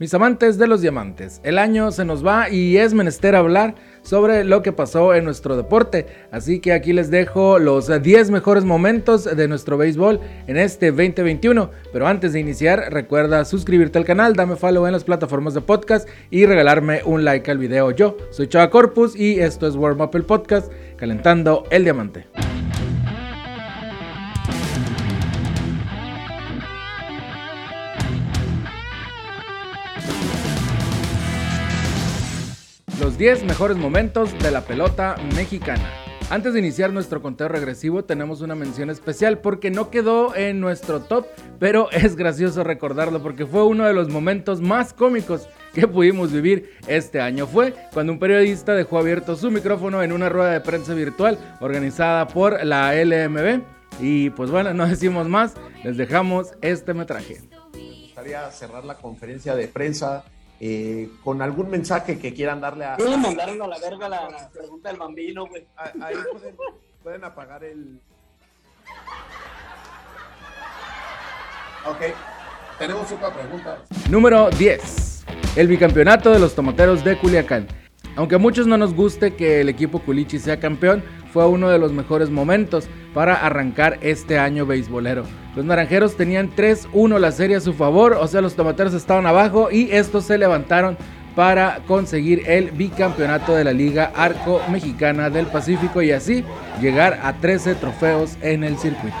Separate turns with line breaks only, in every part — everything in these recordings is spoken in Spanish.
Mis amantes de los diamantes, el año se nos va y es menester hablar sobre lo que pasó en nuestro deporte. Así que aquí les dejo los 10 mejores momentos de nuestro béisbol en este 2021. Pero antes de iniciar, recuerda suscribirte al canal, dame follow en las plataformas de podcast y regalarme un like al video. Yo soy Chava Corpus y esto es Warm Up el Podcast, calentando el diamante. Los 10 mejores momentos de la pelota mexicana. Antes de iniciar nuestro conteo regresivo tenemos una mención especial porque no quedó en nuestro top, pero es gracioso recordarlo porque fue uno de los momentos más cómicos que pudimos vivir este año. Fue cuando un periodista dejó abierto su micrófono en una rueda de prensa virtual organizada por la LMB. Y pues bueno, no decimos más, les dejamos este metraje.
Me gustaría cerrar la conferencia de prensa eh, con algún mensaje que quieran darle a.
Pueden mandaron a la verga la pregunta del bambino, güey.
Ahí pueden, pueden apagar el. Ok, tenemos otra pregunta.
Número 10. El bicampeonato de los tomateros de Culiacán. Aunque a muchos no nos guste que el equipo Culichi sea campeón, fue uno de los mejores momentos para arrancar este año beisbolero. Los naranjeros tenían 3-1 la serie a su favor, o sea, los tomateros estaban abajo y estos se levantaron para conseguir el bicampeonato de la Liga Arco Mexicana del Pacífico y así llegar a 13 trofeos en el circuito.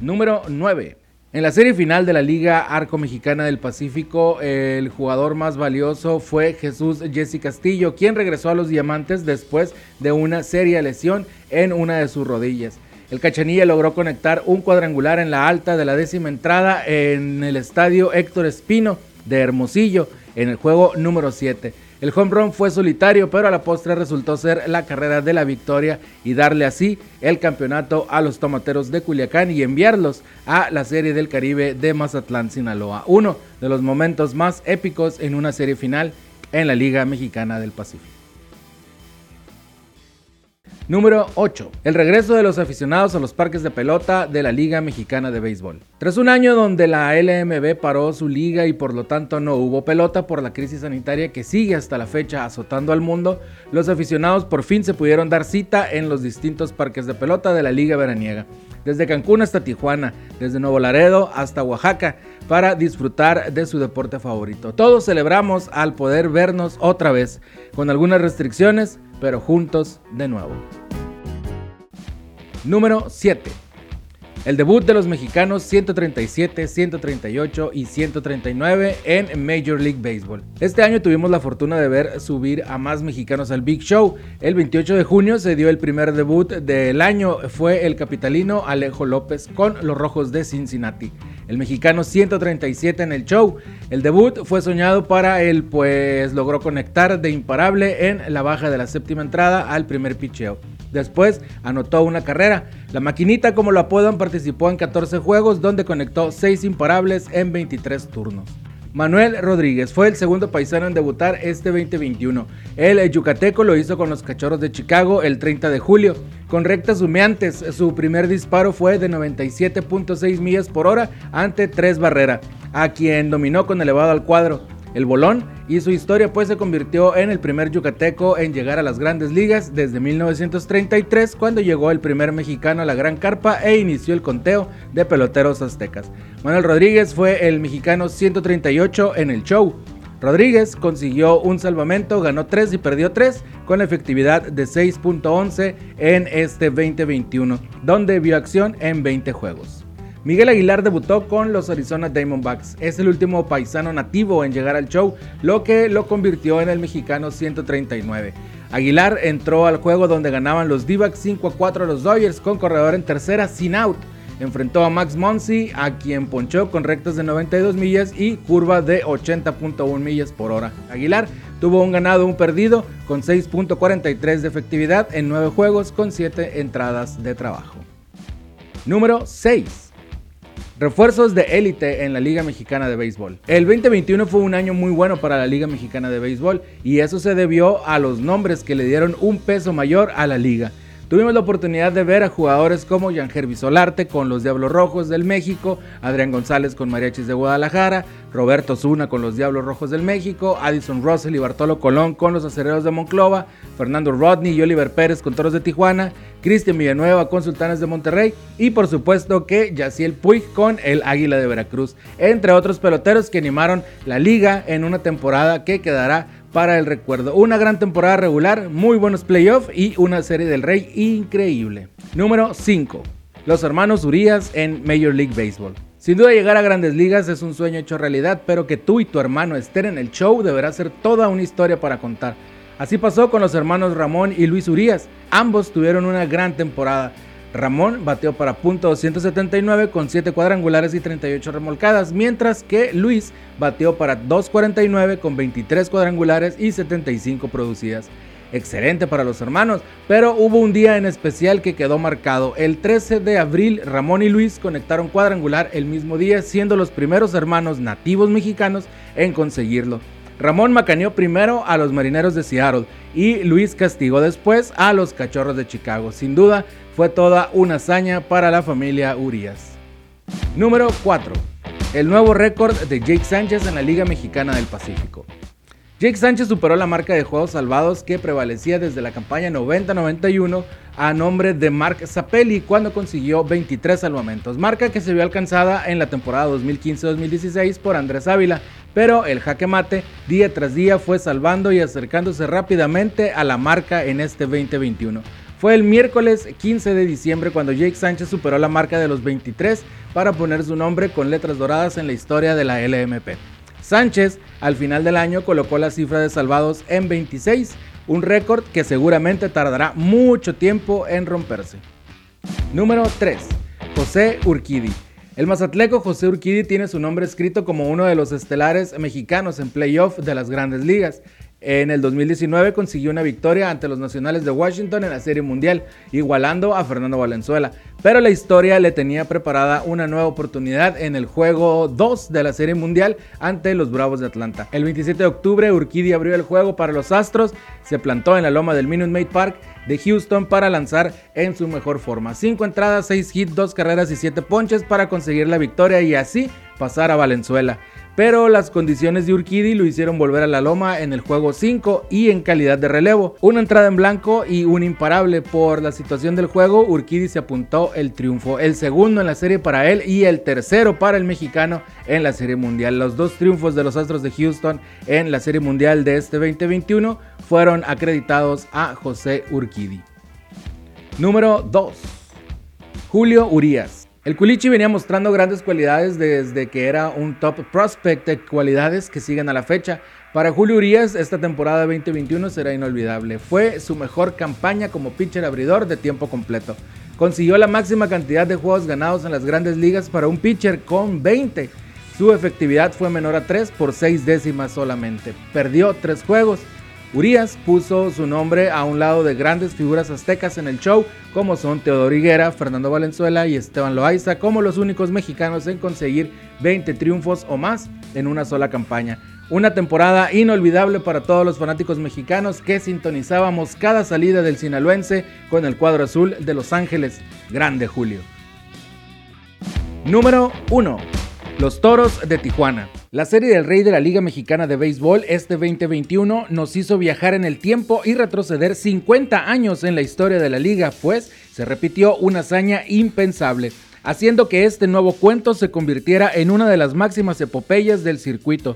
Número 9. En la serie final de la Liga Arco Mexicana del Pacífico, el jugador más valioso fue Jesús Jesse Castillo, quien regresó a los Diamantes después de una seria lesión en una de sus rodillas. El Cachanilla logró conectar un cuadrangular en la alta de la décima entrada en el estadio Héctor Espino de Hermosillo en el juego número 7. El home run fue solitario, pero a la postre resultó ser la carrera de la victoria y darle así el campeonato a los tomateros de Culiacán y enviarlos a la Serie del Caribe de Mazatlán, Sinaloa. Uno de los momentos más épicos en una serie final en la Liga Mexicana del Pacífico. Número 8. El regreso de los aficionados a los parques de pelota de la Liga Mexicana de Béisbol. Tras un año donde la LMB paró su liga y por lo tanto no hubo pelota por la crisis sanitaria que sigue hasta la fecha azotando al mundo, los aficionados por fin se pudieron dar cita en los distintos parques de pelota de la Liga Veraniega. Desde Cancún hasta Tijuana, desde Nuevo Laredo hasta Oaxaca, para disfrutar de su deporte favorito. Todos celebramos al poder vernos otra vez, con algunas restricciones, pero juntos de nuevo. Número 7. El debut de los mexicanos 137, 138 y 139 en Major League Baseball. Este año tuvimos la fortuna de ver subir a más mexicanos al Big Show. El 28 de junio se dio el primer debut del año, fue el capitalino Alejo López con los Rojos de Cincinnati. El mexicano 137 en el show. El debut fue soñado para él, pues logró conectar de imparable en la baja de la séptima entrada al primer picheo. Después anotó una carrera. La maquinita, como lo apodan, participó en 14 juegos donde conectó 6 imparables en 23 turnos. Manuel Rodríguez fue el segundo paisano en debutar este 2021. El yucateco lo hizo con los Cachorros de Chicago el 30 de julio. Con rectas humeantes, su primer disparo fue de 97.6 millas por hora ante Tres Barrera, a quien dominó con elevado al cuadro. El bolón y su historia pues se convirtió en el primer yucateco en llegar a las grandes ligas desde 1933 cuando llegó el primer mexicano a la Gran Carpa e inició el conteo de peloteros aztecas. Manuel Rodríguez fue el mexicano 138 en el show. Rodríguez consiguió un salvamento, ganó 3 y perdió 3 con efectividad de 6.11 en este 2021, donde vio acción en 20 juegos. Miguel Aguilar debutó con los Arizona Diamondbacks. Es el último paisano nativo en llegar al show, lo que lo convirtió en el mexicano 139. Aguilar entró al juego donde ganaban los D-backs 5 a 4 a los Dodgers con corredor en tercera sin out. Enfrentó a Max Monsi, a quien ponchó con rectas de 92 millas y curva de 80.1 millas por hora. Aguilar tuvo un ganado, un perdido, con 6.43 de efectividad en 9 juegos con 7 entradas de trabajo. Número 6. Refuerzos de élite en la Liga Mexicana de Béisbol. El 2021 fue un año muy bueno para la Liga Mexicana de Béisbol y eso se debió a los nombres que le dieron un peso mayor a la liga. Tuvimos la oportunidad de ver a jugadores como Yangel Solarte con los Diablos Rojos del México, Adrián González con Mariachis de Guadalajara, Roberto Zuna con los Diablos Rojos del México, Addison Russell y Bartolo Colón con los Acereros de Monclova, Fernando Rodney y Oliver Pérez con Toros de Tijuana, Cristian Villanueva con Sultanes de Monterrey y por supuesto que Yaciel Puig con el Águila de Veracruz, entre otros peloteros que animaron la liga en una temporada que quedará para el recuerdo. Una gran temporada regular, muy buenos playoffs y una serie del Rey increíble. Número 5. Los hermanos Urias en Major League Baseball. Sin duda llegar a grandes ligas es un sueño hecho realidad, pero que tú y tu hermano estén en el show deberá ser toda una historia para contar. Así pasó con los hermanos Ramón y Luis Urias. Ambos tuvieron una gran temporada. Ramón bateó para punto 279 con 7 cuadrangulares y 38 remolcadas, mientras que Luis bateó para 249 con 23 cuadrangulares y 75 producidas. Excelente para los hermanos, pero hubo un día en especial que quedó marcado. El 13 de abril, Ramón y Luis conectaron cuadrangular el mismo día, siendo los primeros hermanos nativos mexicanos en conseguirlo. Ramón macaneó primero a los marineros de Seattle y Luis castigó después a los cachorros de Chicago. Sin duda, fue toda una hazaña para la familia Urias. Número 4. El nuevo récord de Jake Sánchez en la Liga Mexicana del Pacífico. Jake Sánchez superó la marca de juegos salvados que prevalecía desde la campaña 90-91 a nombre de Mark Zapelli cuando consiguió 23 salvamentos, marca que se vio alcanzada en la temporada 2015-2016 por Andrés Ávila, pero el jaque mate día tras día fue salvando y acercándose rápidamente a la marca en este 2021. Fue el miércoles 15 de diciembre cuando Jake Sánchez superó la marca de los 23 para poner su nombre con letras doradas en la historia de la LMP. Sánchez al final del año colocó la cifra de salvados en 26, un récord que seguramente tardará mucho tiempo en romperse. Número 3. José Urquidi. El mazatleco José Urquidi tiene su nombre escrito como uno de los estelares mexicanos en playoff de las grandes ligas. En el 2019 consiguió una victoria ante los Nacionales de Washington en la Serie Mundial, igualando a Fernando Valenzuela. Pero la historia le tenía preparada una nueva oportunidad en el juego 2 de la Serie Mundial ante los Bravos de Atlanta. El 27 de octubre, Urquidi abrió el juego para los Astros, se plantó en la loma del Minute Maid Park de Houston para lanzar en su mejor forma. 5 entradas, 6 hits, 2 carreras y 7 ponches para conseguir la victoria y así pasar a Valenzuela pero las condiciones de Urquidi lo hicieron volver a la loma en el juego 5 y en calidad de relevo. Una entrada en blanco y un imparable por la situación del juego, Urquidi se apuntó el triunfo, el segundo en la serie para él y el tercero para el mexicano en la serie mundial. Los dos triunfos de los Astros de Houston en la serie mundial de este 2021 fueron acreditados a José Urquidi. Número 2. Julio Urias. El Culichi venía mostrando grandes cualidades desde que era un top prospect de cualidades que siguen a la fecha. Para Julio Urias, esta temporada 2021 será inolvidable. Fue su mejor campaña como pitcher abridor de tiempo completo. Consiguió la máxima cantidad de juegos ganados en las grandes ligas para un pitcher con 20. Su efectividad fue menor a 3 por 6 décimas solamente. Perdió 3 juegos Urias puso su nombre a un lado de grandes figuras aztecas en el show, como son Teodoro Higuera, Fernando Valenzuela y Esteban Loaiza, como los únicos mexicanos en conseguir 20 triunfos o más en una sola campaña. Una temporada inolvidable para todos los fanáticos mexicanos que sintonizábamos cada salida del sinaloense con el cuadro azul de Los Ángeles. Grande Julio. Número 1. Los Toros de Tijuana. La serie del Rey de la Liga Mexicana de Béisbol este 2021 nos hizo viajar en el tiempo y retroceder 50 años en la historia de la liga, pues se repitió una hazaña impensable, haciendo que este nuevo cuento se convirtiera en una de las máximas epopeyas del circuito.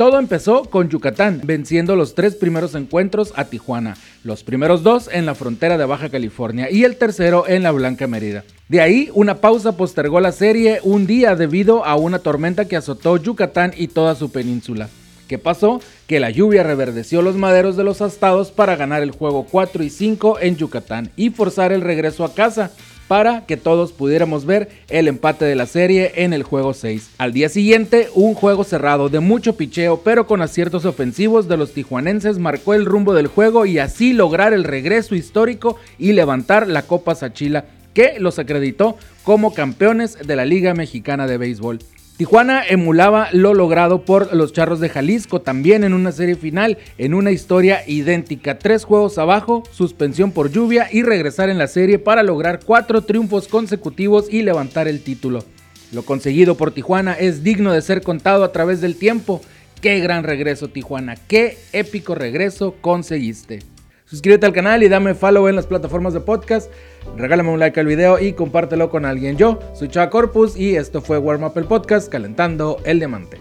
Todo empezó con Yucatán, venciendo los tres primeros encuentros a Tijuana, los primeros dos en la frontera de Baja California y el tercero en la Blanca Mérida. De ahí, una pausa postergó la serie un día debido a una tormenta que azotó Yucatán y toda su península. ¿Qué pasó? Que la lluvia reverdeció los maderos de los astados para ganar el juego 4 y 5 en Yucatán y forzar el regreso a casa, para que todos pudiéramos ver el empate de la serie en el juego 6. Al día siguiente, un juego cerrado de mucho picheo, pero con aciertos ofensivos de los tijuanenses marcó el rumbo del juego y así lograr el regreso histórico y levantar la Copa Sachila que los acreditó como campeones de la Liga Mexicana de Béisbol. Tijuana emulaba lo logrado por los Charros de Jalisco también en una serie final, en una historia idéntica. Tres juegos abajo, suspensión por lluvia y regresar en la serie para lograr cuatro triunfos consecutivos y levantar el título. Lo conseguido por Tijuana es digno de ser contado a través del tiempo. Qué gran regreso Tijuana, qué épico regreso conseguiste. Suscríbete al canal y dame follow en las plataformas de podcast. Regálame un like al video y compártelo con alguien. Yo soy Chava Corpus y esto fue Warm Up el Podcast calentando el diamante.